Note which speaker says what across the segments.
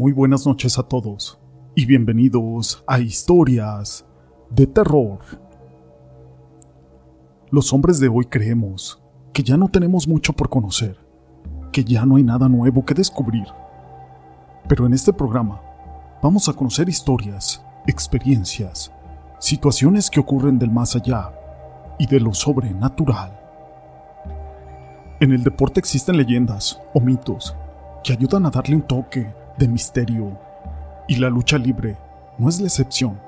Speaker 1: Muy buenas noches a todos y bienvenidos a Historias de Terror. Los hombres de hoy creemos que ya no tenemos mucho por conocer, que ya no hay nada nuevo que descubrir. Pero en este programa vamos a conocer historias, experiencias, situaciones que ocurren del más allá y de lo sobrenatural. En el deporte existen leyendas o mitos que ayudan a darle un toque de misterio, y la lucha libre no es la excepción.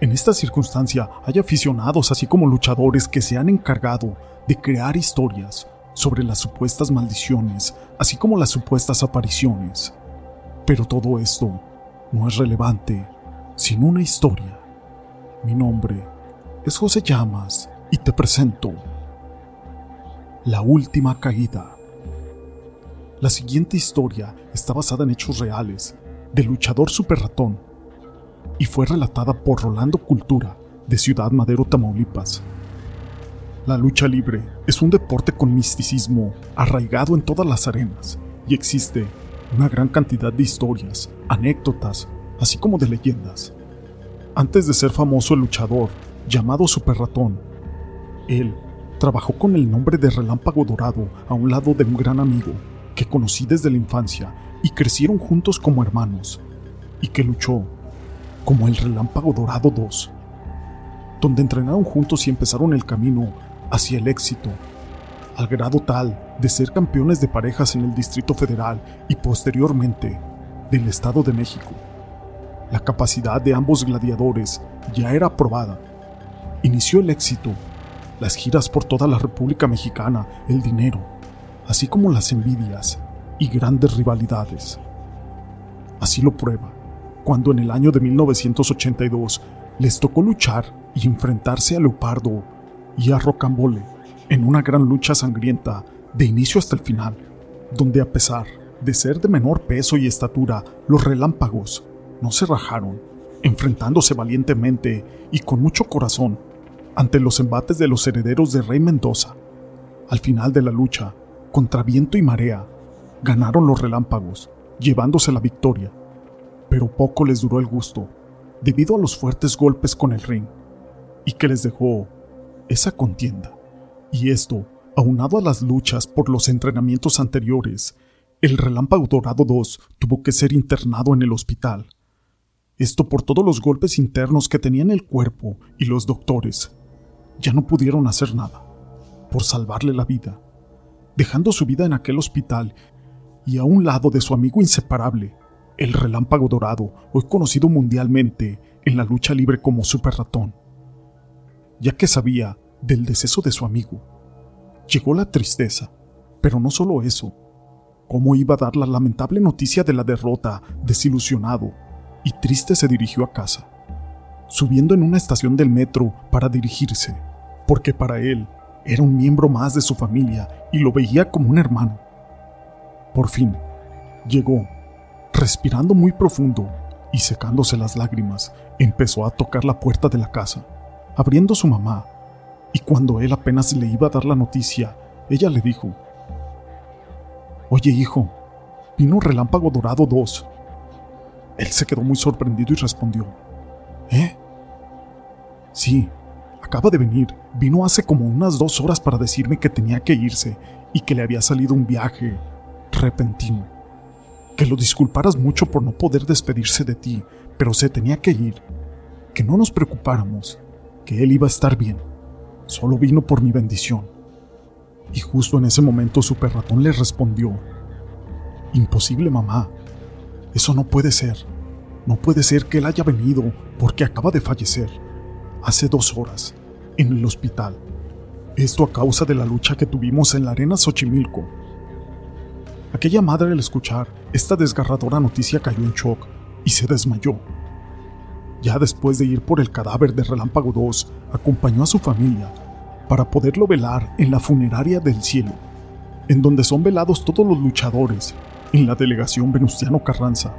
Speaker 1: En esta circunstancia hay aficionados así como luchadores que se han encargado de crear historias sobre las supuestas maldiciones, así como las supuestas apariciones. Pero todo esto no es relevante sin una historia. Mi nombre es José Llamas y te presento La Última Caída. La siguiente historia está basada en hechos reales del luchador Super Ratón y fue relatada por Rolando Cultura de Ciudad Madero, Tamaulipas. La lucha libre es un deporte con misticismo arraigado en todas las arenas y existe una gran cantidad de historias, anécdotas, así como de leyendas. Antes de ser famoso el luchador llamado Super Ratón, él trabajó con el nombre de Relámpago Dorado a un lado de un gran amigo que conocí desde la infancia y crecieron juntos como hermanos, y que luchó como el Relámpago Dorado 2, donde entrenaron juntos y empezaron el camino hacia el éxito, al grado tal de ser campeones de parejas en el Distrito Federal y posteriormente del Estado de México. La capacidad de ambos gladiadores ya era probada. Inició el éxito, las giras por toda la República Mexicana, el dinero, así como las envidias y grandes rivalidades. Así lo prueba, cuando en el año de 1982 les tocó luchar y enfrentarse a Leopardo y a Rocambole en una gran lucha sangrienta de inicio hasta el final, donde a pesar de ser de menor peso y estatura, los relámpagos no se rajaron, enfrentándose valientemente y con mucho corazón ante los embates de los herederos de Rey Mendoza. Al final de la lucha, contra viento y marea, ganaron los relámpagos, llevándose la victoria. Pero poco les duró el gusto, debido a los fuertes golpes con el ring, y que les dejó esa contienda. Y esto, aunado a las luchas por los entrenamientos anteriores, el Relámpago Dorado 2 tuvo que ser internado en el hospital. Esto por todos los golpes internos que tenía en el cuerpo y los doctores. Ya no pudieron hacer nada por salvarle la vida dejando su vida en aquel hospital y a un lado de su amigo inseparable, el relámpago dorado, hoy conocido mundialmente en la lucha libre como Super Ratón. Ya que sabía del deceso de su amigo, llegó la tristeza, pero no solo eso, cómo iba a dar la lamentable noticia de la derrota, desilusionado y triste se dirigió a casa, subiendo en una estación del metro para dirigirse, porque para él era un miembro más de su familia y lo veía como un hermano. Por fin, llegó, respirando muy profundo y secándose las lágrimas, empezó a tocar la puerta de la casa, abriendo su mamá, y cuando él apenas le iba a dar la noticia, ella le dijo, Oye hijo, vino Relámpago Dorado 2. Él se quedó muy sorprendido y respondió, ¿Eh? Sí, acaba de venir. Vino hace como unas dos horas para decirme que tenía que irse y que le había salido un viaje repentino. Que lo disculparas mucho por no poder despedirse de ti, pero se tenía que ir. Que no nos preocupáramos, que él iba a estar bien. Solo vino por mi bendición. Y justo en ese momento Super Ratón le respondió, Imposible, mamá. Eso no puede ser. No puede ser que él haya venido porque acaba de fallecer. Hace dos horas en el hospital. Esto a causa de la lucha que tuvimos en la arena Xochimilco. Aquella madre al escuchar esta desgarradora noticia cayó en shock y se desmayó. Ya después de ir por el cadáver de Relámpago 2, acompañó a su familia para poderlo velar en la funeraria del cielo, en donde son velados todos los luchadores en la delegación Venustiano Carranza,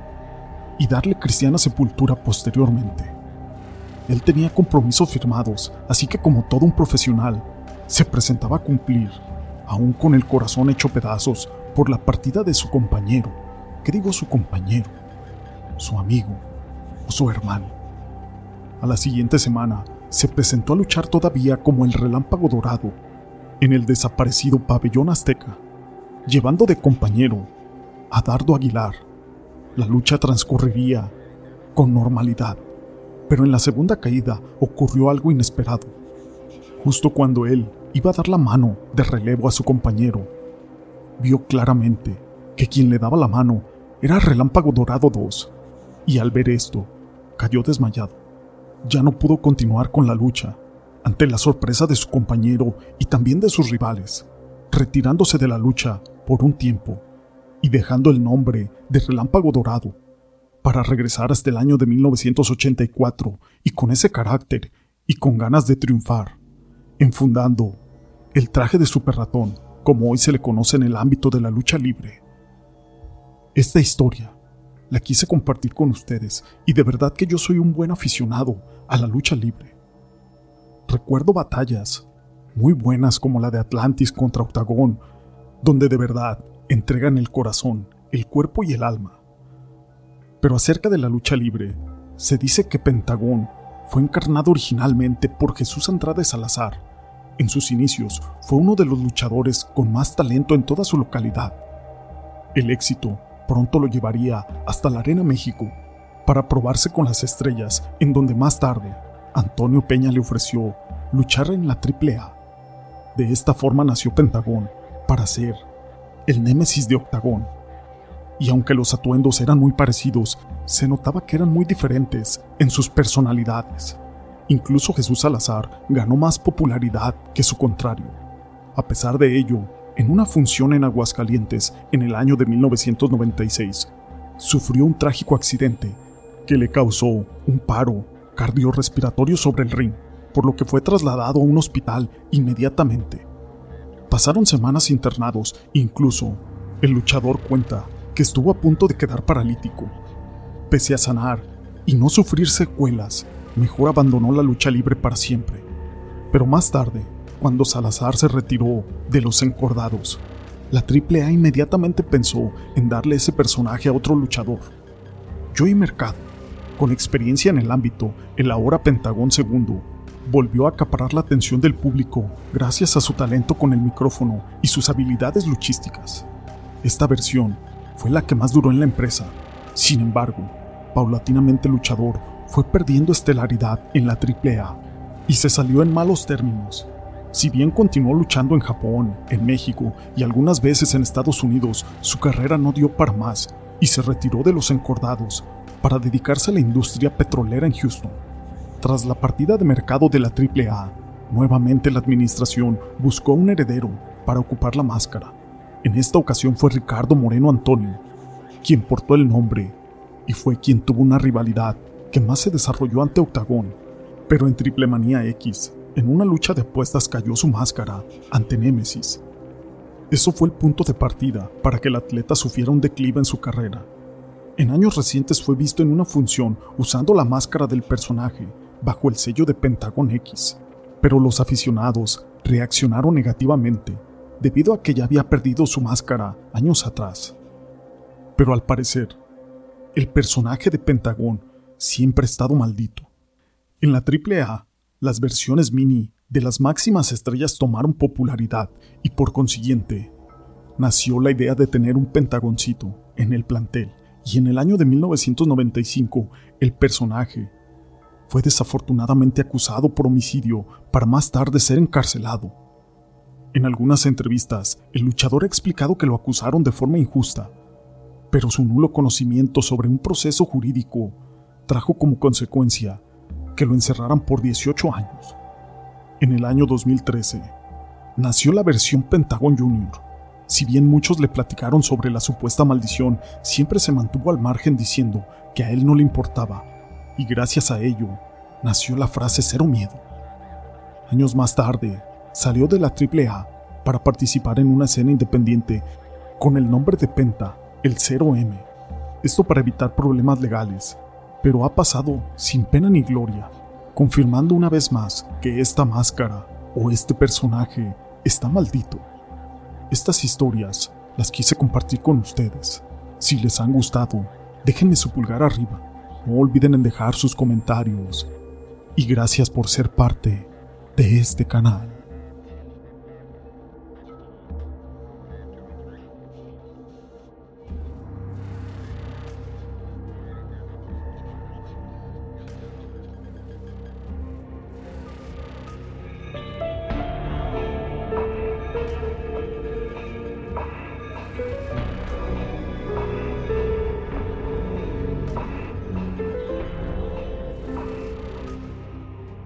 Speaker 1: y darle cristiana sepultura posteriormente. Él tenía compromisos firmados, así que como todo un profesional, se presentaba a cumplir, aún con el corazón hecho pedazos por la partida de su compañero. ¿Qué digo su compañero? su amigo o su hermano. A la siguiente semana se presentó a luchar todavía como el relámpago dorado en el desaparecido pabellón azteca, llevando de compañero a Dardo Aguilar. La lucha transcurriría con normalidad, pero en la segunda caída ocurrió algo inesperado. Justo cuando él iba a dar la mano de relevo a su compañero, vio claramente que quien le daba la mano era Relámpago Dorado 2, y al ver esto, cayó desmayado. Ya no pudo continuar con la lucha, ante la sorpresa de su compañero y también de sus rivales, retirándose de la lucha por un tiempo y dejando el nombre de Relámpago Dorado para regresar hasta el año de 1984 y con ese carácter y con ganas de triunfar, enfundando el traje de Super Ratón, como hoy se le conoce en el ámbito de la lucha libre. Esta historia la quise compartir con ustedes y de verdad que yo soy un buen aficionado a la lucha libre. Recuerdo batallas muy buenas como la de Atlantis contra Octagón, donde de verdad entregan el corazón, el cuerpo y el alma. Pero acerca de la lucha libre, se dice que Pentagón fue encarnado originalmente por Jesús Andrade Salazar. En sus inicios fue uno de los luchadores con más talento en toda su localidad. El éxito pronto lo llevaría hasta la Arena México para probarse con las estrellas, en donde más tarde Antonio Peña le ofreció luchar en la AAA. De esta forma nació Pentagón para ser el némesis de Octagón. Y aunque los atuendos eran muy parecidos, se notaba que eran muy diferentes en sus personalidades. Incluso Jesús Salazar ganó más popularidad que su contrario. A pesar de ello, en una función en Aguascalientes en el año de 1996, sufrió un trágico accidente que le causó un paro cardiorrespiratorio sobre el ring, por lo que fue trasladado a un hospital inmediatamente. Pasaron semanas internados, incluso el luchador cuenta que estuvo a punto de quedar paralítico. Pese a sanar y no sufrir secuelas, mejor abandonó la lucha libre para siempre. Pero más tarde, cuando Salazar se retiró de los encordados, la AAA inmediatamente pensó en darle ese personaje a otro luchador. Joey Mercado, con experiencia en el ámbito, el ahora Pentagón II, volvió a acaparar la atención del público gracias a su talento con el micrófono y sus habilidades luchísticas. Esta versión fue la que más duró en la empresa. Sin embargo, paulatinamente luchador fue perdiendo estelaridad en la AAA y se salió en malos términos si bien continuó luchando en Japón, en México y algunas veces en Estados Unidos, su carrera no dio para más y se retiró de los encordados para dedicarse a la industria petrolera en Houston. Tras la partida de mercado de la AAA, nuevamente la administración buscó un heredero para ocupar la máscara. En esta ocasión fue Ricardo Moreno Antonio, quien portó el nombre y fue quien tuvo una rivalidad que más se desarrolló ante Octagón, pero en Triple Manía X en una lucha de apuestas cayó su máscara ante Némesis. Eso fue el punto de partida para que el atleta sufriera un declive en su carrera. En años recientes fue visto en una función usando la máscara del personaje bajo el sello de Pentagon X, pero los aficionados reaccionaron negativamente debido a que ya había perdido su máscara años atrás. Pero al parecer, el personaje de Pentagón siempre ha estado maldito. En la AAA las versiones mini de las máximas estrellas tomaron popularidad y por consiguiente nació la idea de tener un pentagoncito en el plantel y en el año de 1995 el personaje fue desafortunadamente acusado por homicidio para más tarde ser encarcelado. En algunas entrevistas, el luchador ha explicado que lo acusaron de forma injusta, pero su nulo conocimiento sobre un proceso jurídico trajo como consecuencia que lo encerraran por 18 años. En el año 2013, nació la versión Pentagon Junior. Si bien muchos le platicaron sobre la supuesta maldición, siempre se mantuvo al margen diciendo que a él no le importaba, y gracias a ello nació la frase cero miedo. Años más tarde, salió de la AAA para participar en una escena independiente con el nombre de Penta, el 0M. Esto para evitar problemas legales, pero ha pasado sin pena ni gloria, confirmando una vez más que esta máscara o este personaje está maldito. Estas historias las quise compartir con ustedes. Si les han gustado, déjenme su pulgar arriba. No olviden en dejar sus comentarios. Y gracias por ser parte de este canal.